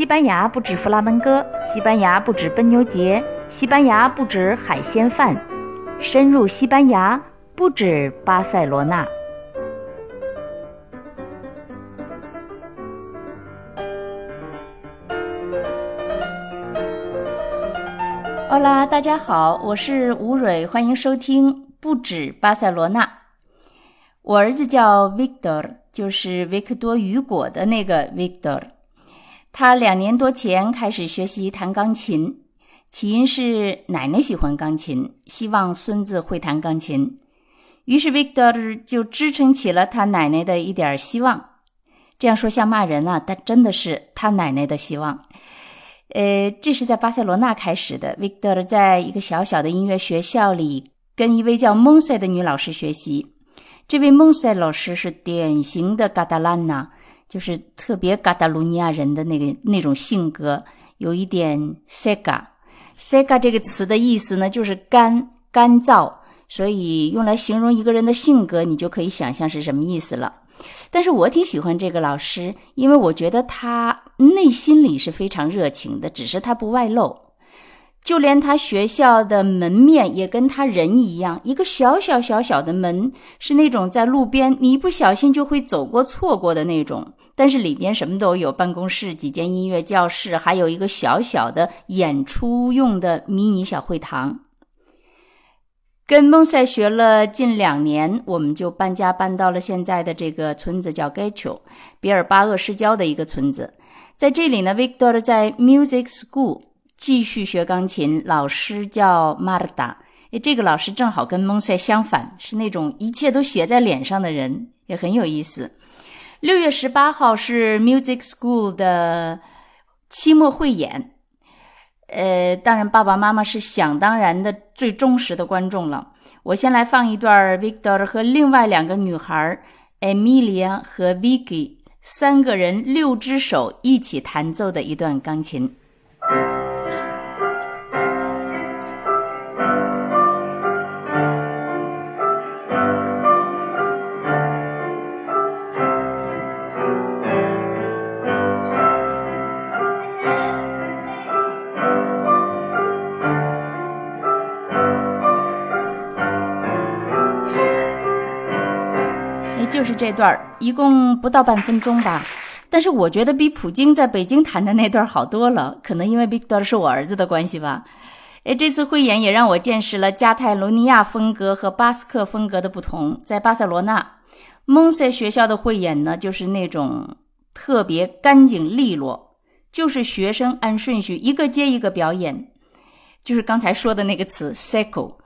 西班牙不止弗拉门戈，西班牙不止奔牛节，西班牙不止海鲜饭，深入西班牙不止巴塞罗那。哈啦，大家好，我是吴蕊，欢迎收听《不止巴塞罗那》。我儿子叫 Victor，就是维克多·雨果的那个 Victor。他两年多前开始学习弹钢琴，起因是奶奶喜欢钢琴，希望孙子会弹钢琴，于是 Victor 就支撑起了他奶奶的一点希望。这样说像骂人啊，但真的是他奶奶的希望。呃，这是在巴塞罗那开始的。Victor 在一个小小的音乐学校里，跟一位叫 Monse 的女老师学习。这位 Monse 老师是典型的嘎达兰呐，就是特别嘎达卢尼亚人的那个那种性格，有一点 sega。sega 这个词的意思呢，就是干、干燥，所以用来形容一个人的性格，你就可以想象是什么意思了。但是我挺喜欢这个老师，因为我觉得他内心里是非常热情的，只是他不外露。就连他学校的门面也跟他人一样，一个小小小小的门，是那种在路边你一不小心就会走过错过的那种。但是里边什么都有，办公室、几间音乐教室，还有一个小小的演出用的迷你小会堂。跟蒙塞学了近两年，我们就搬家搬到了现在的这个村子，叫盖丘，比尔巴鄂市郊的一个村子。在这里呢，Victor 在 Music School 继续学钢琴，老师叫 Marta。诶，这个老师正好跟蒙塞相反，是那种一切都写在脸上的人，也很有意思。六月十八号是 Music School 的期末汇演。呃，当然，爸爸妈妈是想当然的最忠实的观众了。我先来放一段 Victor 和另外两个女孩 Emilia 和 Vicky 三个人六只手一起弹奏的一段钢琴。这段一共不到半分钟吧。但是我觉得比普京在北京谈的那段好多了，可能因为 Victor 是我儿子的关系吧。哎，这次汇演也让我见识了加泰罗尼亚风格和巴斯克风格的不同。在巴塞罗那，蒙塞学校的汇演呢，就是那种特别干净利落，就是学生按顺序一个接一个表演，就是刚才说的那个词 “seco”，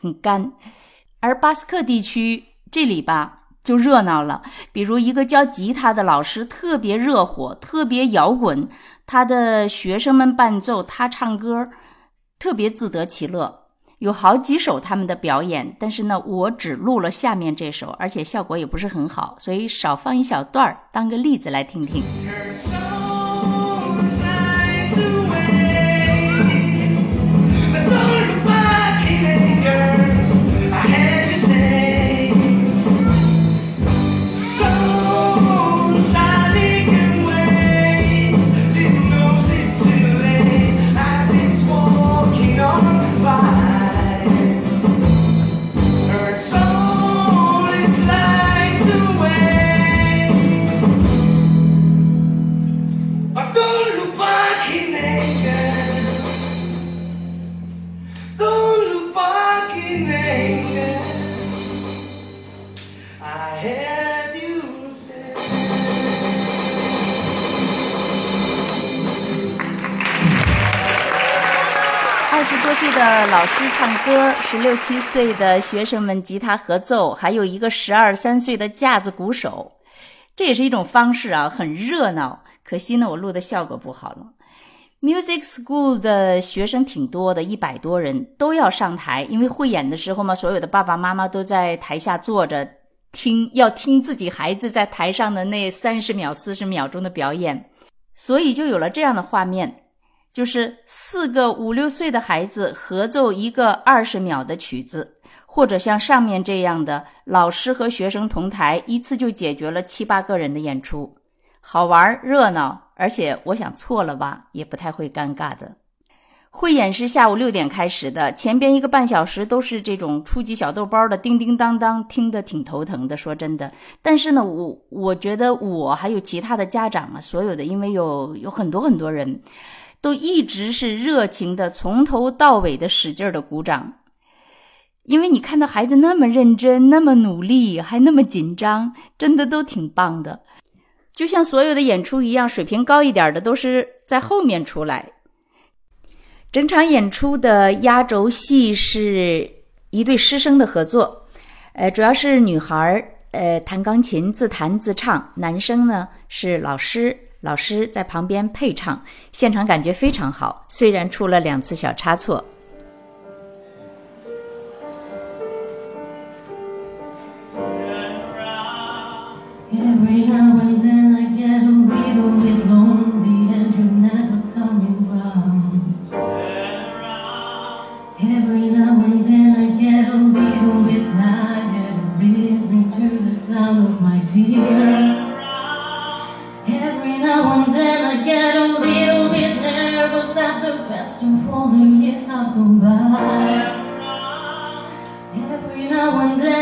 很干。而巴斯克地区这里吧。就热闹了，比如一个教吉他的老师特别热火，特别摇滚，他的学生们伴奏，他唱歌，特别自得其乐。有好几首他们的表演，但是呢，我只录了下面这首，而且效果也不是很好，所以少放一小段儿，当个例子来听听。多岁的老师唱歌，十六七岁的学生们吉他合奏，还有一个十二三岁的架子鼓手，这也是一种方式啊，很热闹。可惜呢，我录的效果不好了。Music School 的学生挺多的，一百多人都要上台，因为汇演的时候嘛，所有的爸爸妈妈都在台下坐着听，要听自己孩子在台上的那三十秒、四十秒钟的表演，所以就有了这样的画面。就是四个五六岁的孩子合奏一个二十秒的曲子，或者像上面这样的老师和学生同台，一次就解决了七八个人的演出，好玩热闹，而且我想错了吧，也不太会尴尬的。汇演是下午六点开始的，前边一个半小时都是这种初级小豆包的叮叮当当，听得挺头疼的。说真的，但是呢，我我觉得我还有其他的家长啊，所有的，因为有有很多很多人都一直是热情的，从头到尾的使劲的鼓掌，因为你看到孩子那么认真，那么努力，还那么紧张，真的都挺棒的。就像所有的演出一样，水平高一点的都是在后面出来。整场演出的压轴戏是一对师生的合作，呃，主要是女孩儿，呃，弹钢琴自弹自唱，男生呢是老师，老师在旁边配唱，现场感觉非常好，虽然出了两次小差错。Get a little bit nervous at the best of all the years have gone by. Every now and then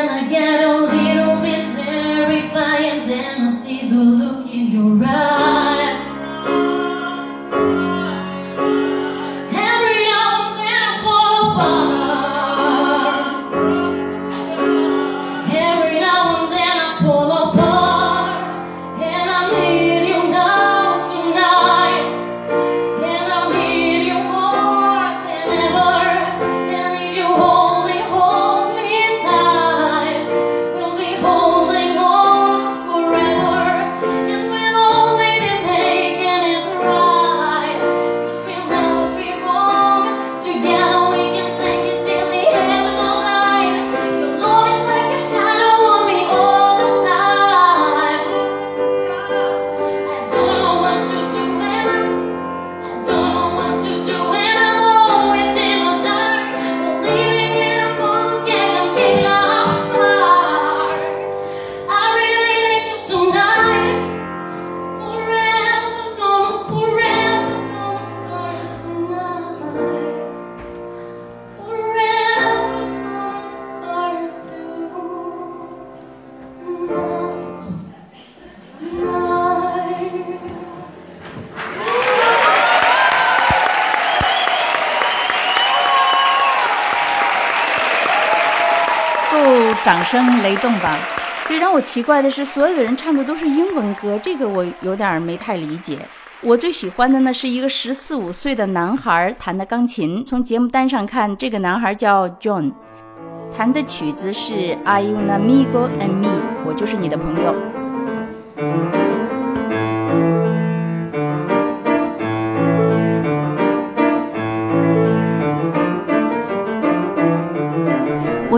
掌声雷动吧！最让我奇怪的是，所有的人唱的都是英文歌，这个我有点没太理解。我最喜欢的呢是一个十四五岁的男孩弹的钢琴。从节目单上看，这个男孩叫 John，弹的曲子是《Are You an Amigo and Me》，我就是你的朋友。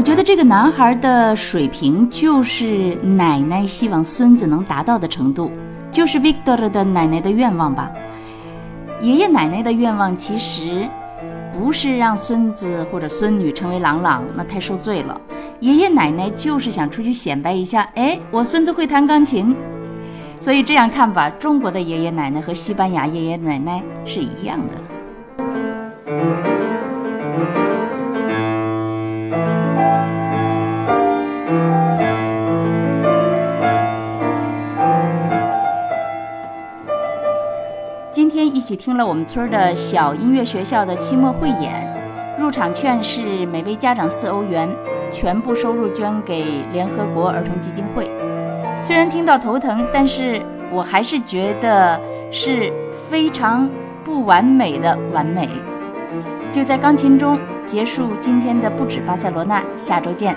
我觉得这个男孩的水平就是奶奶希望孙子能达到的程度，就是 Victor 的奶奶的愿望吧。爷爷奶奶的愿望其实不是让孙子或者孙女成为朗朗，那太受罪了。爷爷奶奶就是想出去显摆一下，哎，我孙子会弹钢琴。所以这样看吧，中国的爷爷奶奶和西班牙爷爷奶奶是一样的。一起听了我们村的小音乐学校的期末汇演，入场券是每位家长四欧元，全部收入捐给联合国儿童基金会。虽然听到头疼，但是我还是觉得是非常不完美的完美。就在钢琴中结束今天的不止巴塞罗那，下周见。